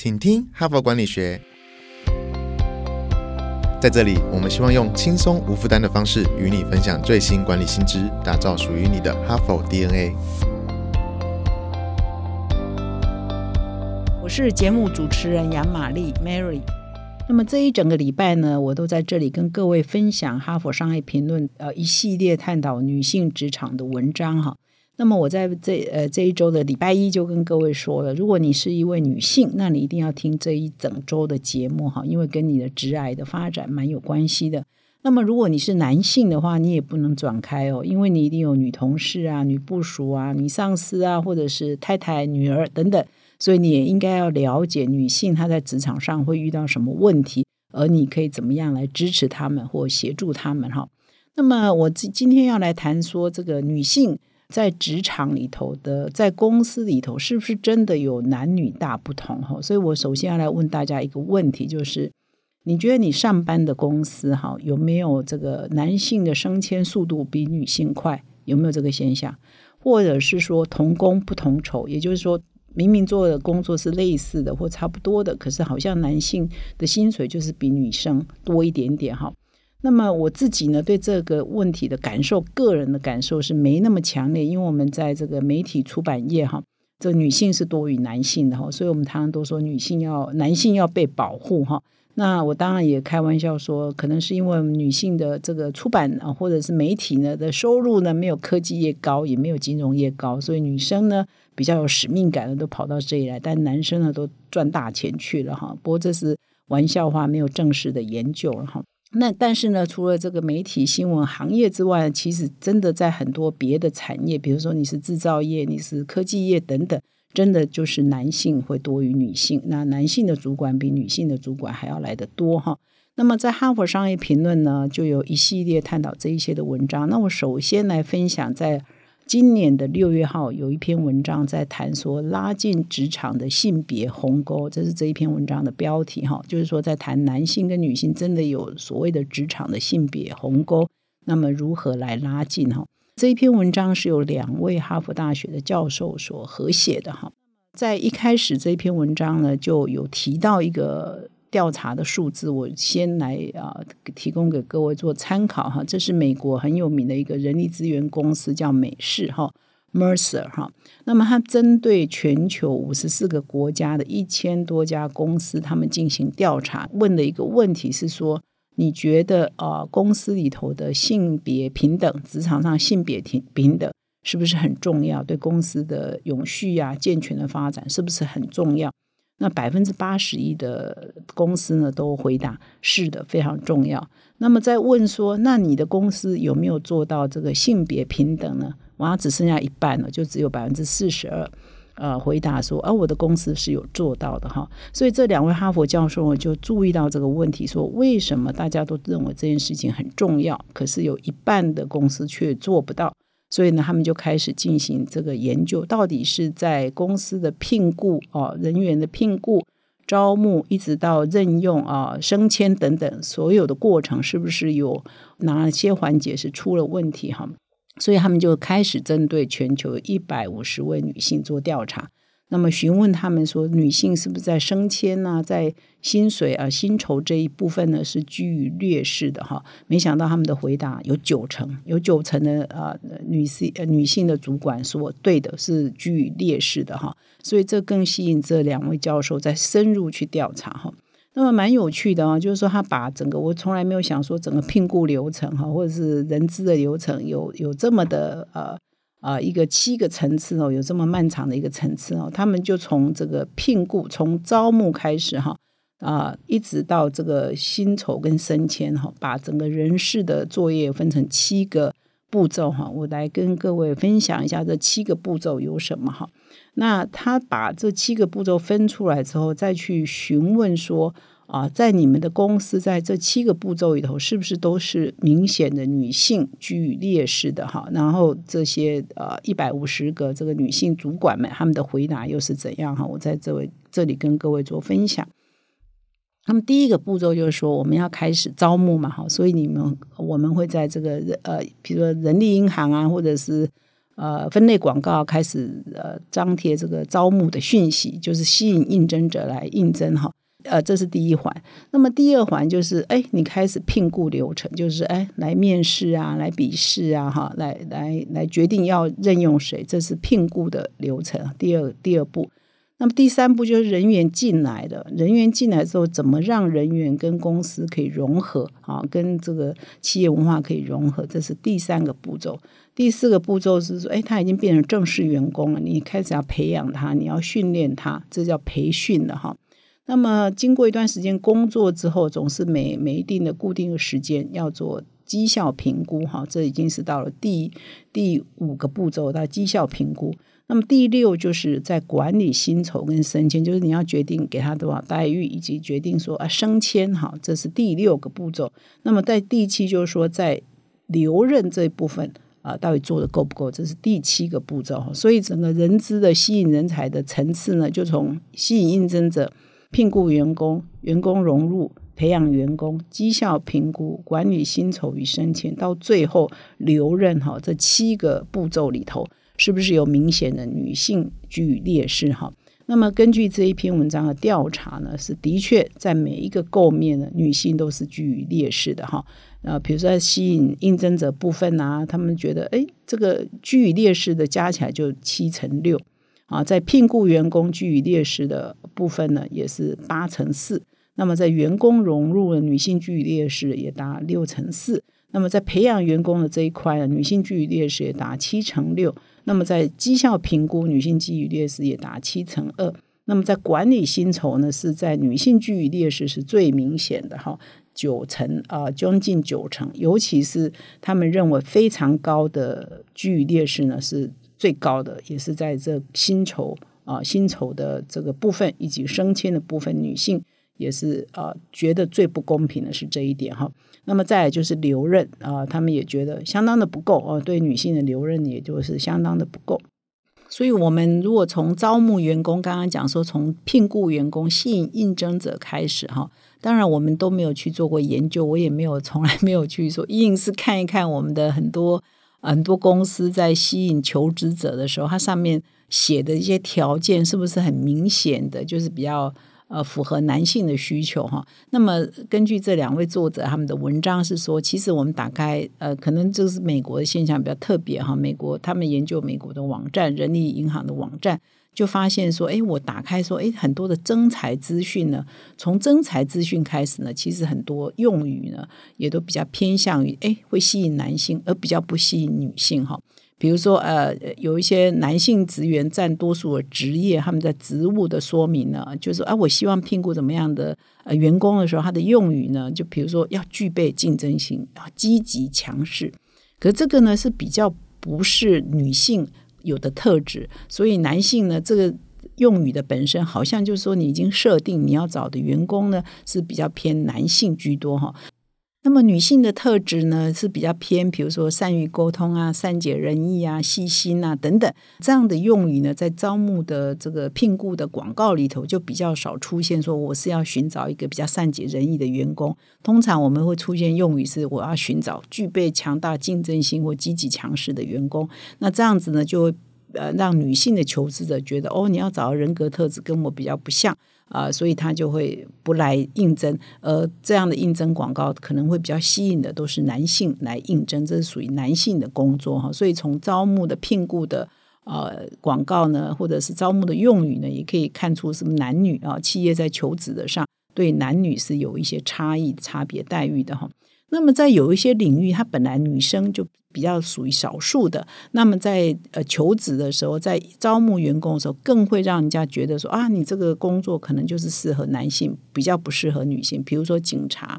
请听哈佛管理学。在这里，我们希望用轻松无负担的方式与你分享最新管理新知，打造属于你的哈佛 DNA。我是节目主持人杨玛丽 Mary。那么这一整个礼拜呢，我都在这里跟各位分享《哈佛商业评论》呃一系列探讨女性职场的文章哈。那么我在这呃这一周的礼拜一就跟各位说了，如果你是一位女性，那你一定要听这一整周的节目哈，因为跟你的职癌的发展蛮有关系的。那么如果你是男性的话，你也不能转开哦，因为你一定有女同事啊、女部属啊、女上司啊，或者是太太、女儿等等，所以你也应该要了解女性她在职场上会遇到什么问题，而你可以怎么样来支持他们或协助他们哈。那么我今今天要来谈说这个女性。在职场里头的，在公司里头，是不是真的有男女大不同？哈，所以我首先要来问大家一个问题，就是你觉得你上班的公司，哈，有没有这个男性的升迁速度比女性快？有没有这个现象？或者是说同工不同酬？也就是说，明明做的工作是类似的或差不多的，可是好像男性的薪水就是比女生多一点点？哈。那么我自己呢，对这个问题的感受，个人的感受是没那么强烈，因为我们在这个媒体出版业哈，这女性是多于男性的哈，所以我们常常都说女性要男性要被保护哈。那我当然也开玩笑说，可能是因为女性的这个出版啊，或者是媒体呢的收入呢，没有科技业高，也没有金融业高，所以女生呢比较有使命感的都跑到这里来，但男生呢都赚大钱去了哈。不过这是玩笑话，没有正式的研究了哈。那但是呢，除了这个媒体新闻行业之外，其实真的在很多别的产业，比如说你是制造业、你是科技业等等，真的就是男性会多于女性。那男性的主管比女性的主管还要来得多哈。那么在哈佛商业评论呢，就有一系列探讨这一些的文章。那我首先来分享在。今年的六月号有一篇文章在谈说拉近职场的性别鸿沟，这是这一篇文章的标题哈，就是说在谈男性跟女性真的有所谓的职场的性别鸿沟，那么如何来拉近哈？这一篇文章是由两位哈佛大学的教授所合写的哈，在一开始这篇文章呢就有提到一个。调查的数字，我先来啊提供给各位做参考哈。这是美国很有名的一个人力资源公司，叫美世哈 Mercer 哈。那么它针对全球五十四个国家的一千多家公司，他们进行调查，问的一个问题是说：你觉得啊公司里头的性别平等，职场上性别平平等是不是很重要？对公司的永续呀、健全的发展是不是很重要？那百分之八十一的公司呢，都回答是的，非常重要。那么再问说，那你的公司有没有做到这个性别平等呢？完了只剩下一半了，就只有百分之四十二，呃，回答说，而我的公司是有做到的哈。所以这两位哈佛教授就注意到这个问题，说为什么大家都认为这件事情很重要，可是有一半的公司却做不到。所以呢，他们就开始进行这个研究，到底是在公司的聘雇啊、人员的聘雇、招募，一直到任用啊、升迁等等，所有的过程是不是有哪些环节是出了问题哈？所以他们就开始针对全球一百五十位女性做调查。那么询问他们说，女性是不是在升迁呢，在薪水啊、薪酬这一部分呢是居于劣势的哈？没想到他们的回答有九成，有九成的啊女性女性的主管说对的，是居于劣势的哈。所以这更吸引这两位教授在深入去调查哈。那么蛮有趣的啊，就是说他把整个我从来没有想说整个聘雇流程哈，或者是人资的流程有有这么的呃。啊，一个七个层次哦，有这么漫长的一个层次哦，他们就从这个聘雇、从招募开始哈，啊，一直到这个薪酬跟升迁哈，把整个人事的作业分成七个步骤哈，我来跟各位分享一下这七个步骤有什么哈。那他把这七个步骤分出来之后，再去询问说。啊，在你们的公司，在这七个步骤里头，是不是都是明显的女性居于劣势的哈？然后这些呃一百五十个这个女性主管们，他们的回答又是怎样哈？我在这位这里跟各位做分享。那么第一个步骤就是说，我们要开始招募嘛哈，所以你们我们会在这个呃，比如说人力银行啊，或者是。呃分类广告开始呃张贴这个招募的讯息，就是吸引应征者来应征哈。呃，这是第一环。那么第二环就是，哎，你开始聘雇流程，就是哎，来面试啊，来笔试啊，哈，来来来决定要任用谁，这是聘雇的流程。第二第二步，那么第三步就是人员进来的，人员进来之后，怎么让人员跟公司可以融合啊，跟这个企业文化可以融合，这是第三个步骤。第四个步骤是说，哎，他已经变成正式员工了，你开始要培养他，你要训练他，这叫培训的哈。那么经过一段时间工作之后，总是每每一定的固定的时间要做绩效评估，哈，这已经是到了第第五个步骤，到绩效评估。那么第六就是在管理薪酬跟升迁，就是你要决定给他多少待遇，以及决定说啊升迁，哈，这是第六个步骤。那么在第七就是说在留任这一部分啊，到底做的够不够，这是第七个步骤。所以整个人资的吸引人才的层次呢，就从吸引应征者。聘雇员工、员工融入、培养员工、绩效评估、管理薪酬与升迁，到最后留任哈，这七个步骤里头，是不是有明显的女性居于劣势哈？那么根据这一篇文章的调查呢，是的确在每一个构面呢，女性都是居于劣势的哈。啊，比如说吸引应征者部分啊，他们觉得哎，这个居于劣势的加起来就七成六。啊，在聘雇员工居于劣势的部分呢，也是八成四。那么在员工融入的女性居于劣势也达六成四。那么在培养员工的这一块呢，女性居于劣势也达七成六。那么在绩效评估，女性居于劣势也达七成二。那么在管理薪酬呢，是在女性居于劣势是最明显的哈，九成啊，将近九成。尤其是他们认为非常高的居于劣势呢，是。最高的也是在这薪酬啊，薪酬的这个部分以及升迁的部分，女性也是啊，觉得最不公平的是这一点哈。那么再就是留任啊，他们也觉得相当的不够啊，对女性的留任也就是相当的不够。所以，我们如果从招募员工，刚刚讲说从聘雇员工、吸引应征者开始哈，当然我们都没有去做过研究，我也没有从来没有去说，硬是看一看我们的很多。很多公司在吸引求职者的时候，它上面写的一些条件是不是很明显的，就是比较呃符合男性的需求哈？那么根据这两位作者他们的文章是说，其实我们打开呃，可能就是美国的现象比较特别哈。美国他们研究美国的网站，人力银行的网站。就发现说，哎，我打开说，哎，很多的征才资讯呢，从征才资讯开始呢，其实很多用语呢，也都比较偏向于，哎，会吸引男性，而比较不吸引女性哈。比如说，呃，有一些男性职员占多数的职业，他们在职务的说明呢，就是啊，我希望聘雇怎么样的呃员工的时候，他的用语呢，就比如说要具备竞争性，啊，积极强势。可这个呢，是比较不是女性。有的特质，所以男性呢，这个用语的本身好像就是说，你已经设定你要找的员工呢是比较偏男性居多哈。那么女性的特质呢是比较偏，比如说善于沟通啊、善解人意啊、细心啊等等这样的用语呢，在招募的这个聘雇的广告里头就比较少出现。说我是要寻找一个比较善解人意的员工，通常我们会出现用语是我要寻找具备强大竞争性或积极强势的员工。那这样子呢，就会呃让女性的求职者觉得哦，你要找的人格特质跟我比较不像。啊，所以他就会不来应征，而这样的应征广告可能会比较吸引的都是男性来应征，这是属于男性的工作哈。所以从招募的聘雇的呃广告呢，或者是招募的用语呢，也可以看出是男女啊，企业在求职的上对男女是有一些差异、差别待遇的哈。那么在有一些领域，它本来女生就比较属于少数的，那么在呃求职的时候，在招募员工的时候，更会让人家觉得说啊，你这个工作可能就是适合男性，比较不适合女性。比如说警察，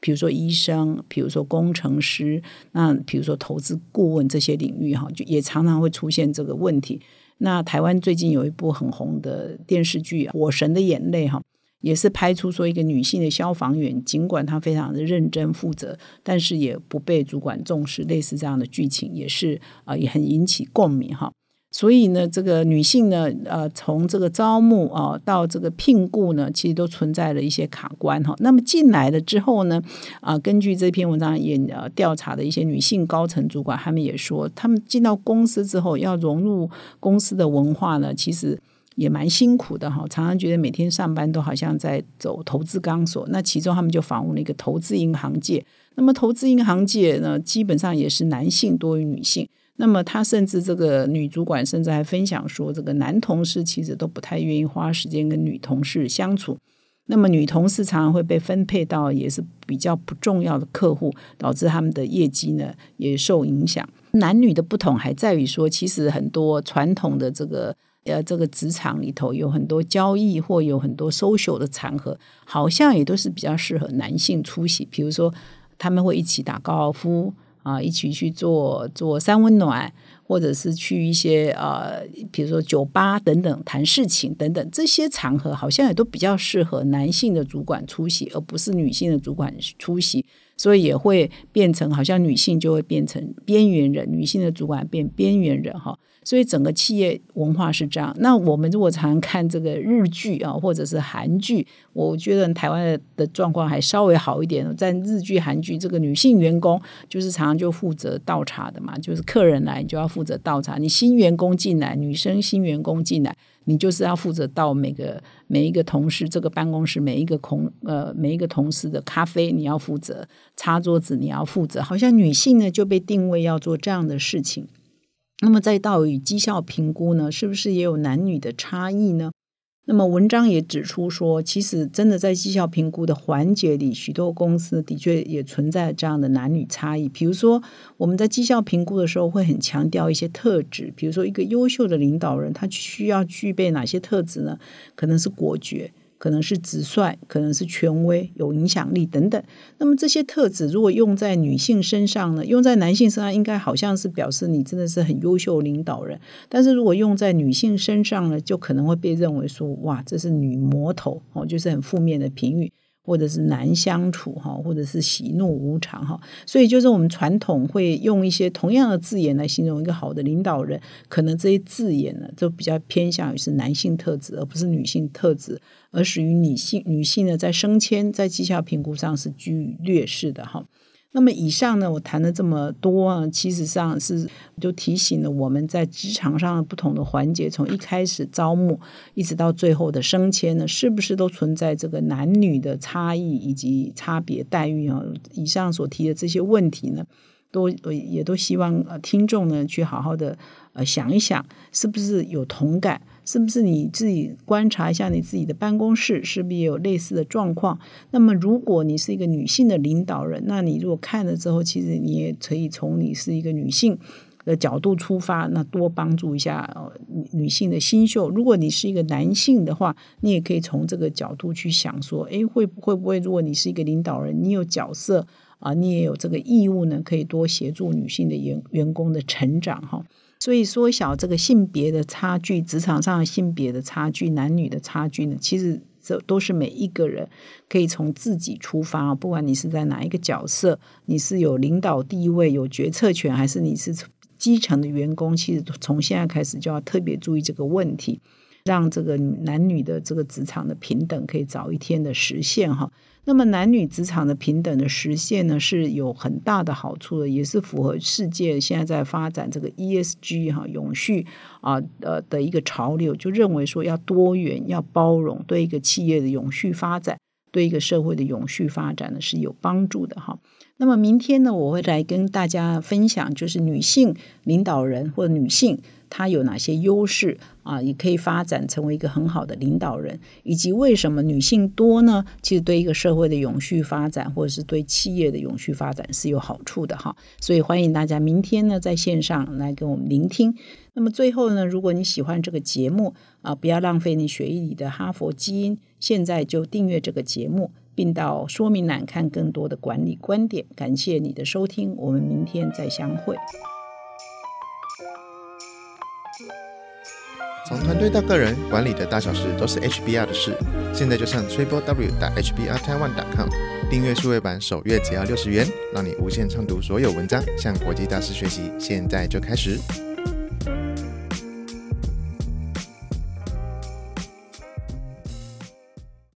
比如说医生，比如说工程师，那比如说投资顾问这些领域哈，就也常常会出现这个问题。那台湾最近有一部很红的电视剧《火神的眼泪》哈。也是拍出说一个女性的消防员，尽管她非常的认真负责，但是也不被主管重视，类似这样的剧情也是啊，也很引起共鸣哈。所以呢，这个女性呢，呃，从这个招募啊到这个聘雇呢，其实都存在了一些卡关哈。那么进来了之后呢，啊，根据这篇文章也呃调查的一些女性高层主管，他们也说，他们进到公司之后要融入公司的文化呢，其实也蛮辛苦的哈。常常觉得每天上班都好像在走投资钢索。那其中他们就访问了一个投资银行界，那么投资银行界呢，基本上也是男性多于女性。那么，他甚至这个女主管甚至还分享说，这个男同事其实都不太愿意花时间跟女同事相处。那么，女同事常常会被分配到也是比较不重要的客户，导致他们的业绩呢也受影响。男女的不同还在于说，其实很多传统的这个呃这个职场里头有很多交易或有很多 social 的场合，好像也都是比较适合男性出席。比如说，他们会一起打高尔夫。啊，一起去做做三温暖，或者是去一些呃，比如说酒吧等等谈事情等等，这些场合好像也都比较适合男性的主管出席，而不是女性的主管出席。所以也会变成好像女性就会变成边缘人，女性的主管变边缘人哈。所以整个企业文化是这样。那我们如果常看这个日剧啊，或者是韩剧，我觉得台湾的状况还稍微好一点。在日剧、韩剧，这个女性员工就是常常就负责倒茶的嘛，就是客人来你就要负责倒茶。你新员工进来，女生新员工进来。你就是要负责到每个每一个同事这个办公室每一个同呃每一个同事的咖啡，你要负责擦桌子，你要负责。好像女性呢就被定位要做这样的事情。那么再到与绩效评估呢，是不是也有男女的差异呢？那么文章也指出说，其实真的在绩效评估的环节里，许多公司的确也存在这样的男女差异。比如说，我们在绩效评估的时候会很强调一些特质，比如说一个优秀的领导人，他需要具备哪些特质呢？可能是果决。可能是直率，可能是权威、有影响力等等。那么这些特质如果用在女性身上呢？用在男性身上应该好像是表示你真的是很优秀领导人。但是如果用在女性身上呢，就可能会被认为说哇，这是女魔头哦，就是很负面的评语。或者是难相处哈，或者是喜怒无常哈，所以就是我们传统会用一些同样的字眼来形容一个好的领导人，可能这些字眼呢，就比较偏向于是男性特质，而不是女性特质，而属于女性女性呢，在升迁在绩效评估上是居于劣势的哈。那么以上呢，我谈了这么多啊，其实上是就提醒了我们在职场上的不同的环节，从一开始招募，一直到最后的升迁呢，是不是都存在这个男女的差异以及差别待遇啊？以上所提的这些问题呢，都也都希望呃听众呢去好好的呃想一想，是不是有同感。是不是你自己观察一下你自己的办公室，是不是也有类似的状况？那么，如果你是一个女性的领导人，那你如果看了之后，其实你也可以从你是一个女性的角度出发，那多帮助一下女性的新秀。如果你是一个男性的话，你也可以从这个角度去想说：，诶，会会不会？如果你是一个领导人，你有角色啊，你也有这个义务呢，可以多协助女性的员员工的成长，哈。所以缩小这个性别的差距，职场上性别的差距，男女的差距呢？其实这都是每一个人可以从自己出发，不管你是在哪一个角色，你是有领导地位、有决策权，还是你是基层的员工，其实从现在开始就要特别注意这个问题，让这个男女的这个职场的平等可以早一天的实现哈。那么男女职场的平等的实现呢，是有很大的好处的，也是符合世界现在在发展这个 ESG 哈永续啊呃的一个潮流，就认为说要多元、要包容，对一个企业的永续发展，对一个社会的永续发展呢是有帮助的哈。那么明天呢，我会来跟大家分享，就是女性领导人或者女性。她有哪些优势啊？也可以发展成为一个很好的领导人，以及为什么女性多呢？其实对一个社会的永续发展，或者是对企业的永续发展是有好处的哈。所以欢迎大家明天呢在线上来跟我们聆听。那么最后呢，如果你喜欢这个节目啊，不要浪费你血液里的哈佛基因，现在就订阅这个节目，并到说明栏看更多的管理观点。感谢你的收听，我们明天再相会。从团队到个人，管理的大小事都是 HBR 的事。现在就上 triple w 打 hbr taiwan com 订阅数位版，首月只要六十元，让你无限畅读所有文章，向国际大师学习。现在就开始。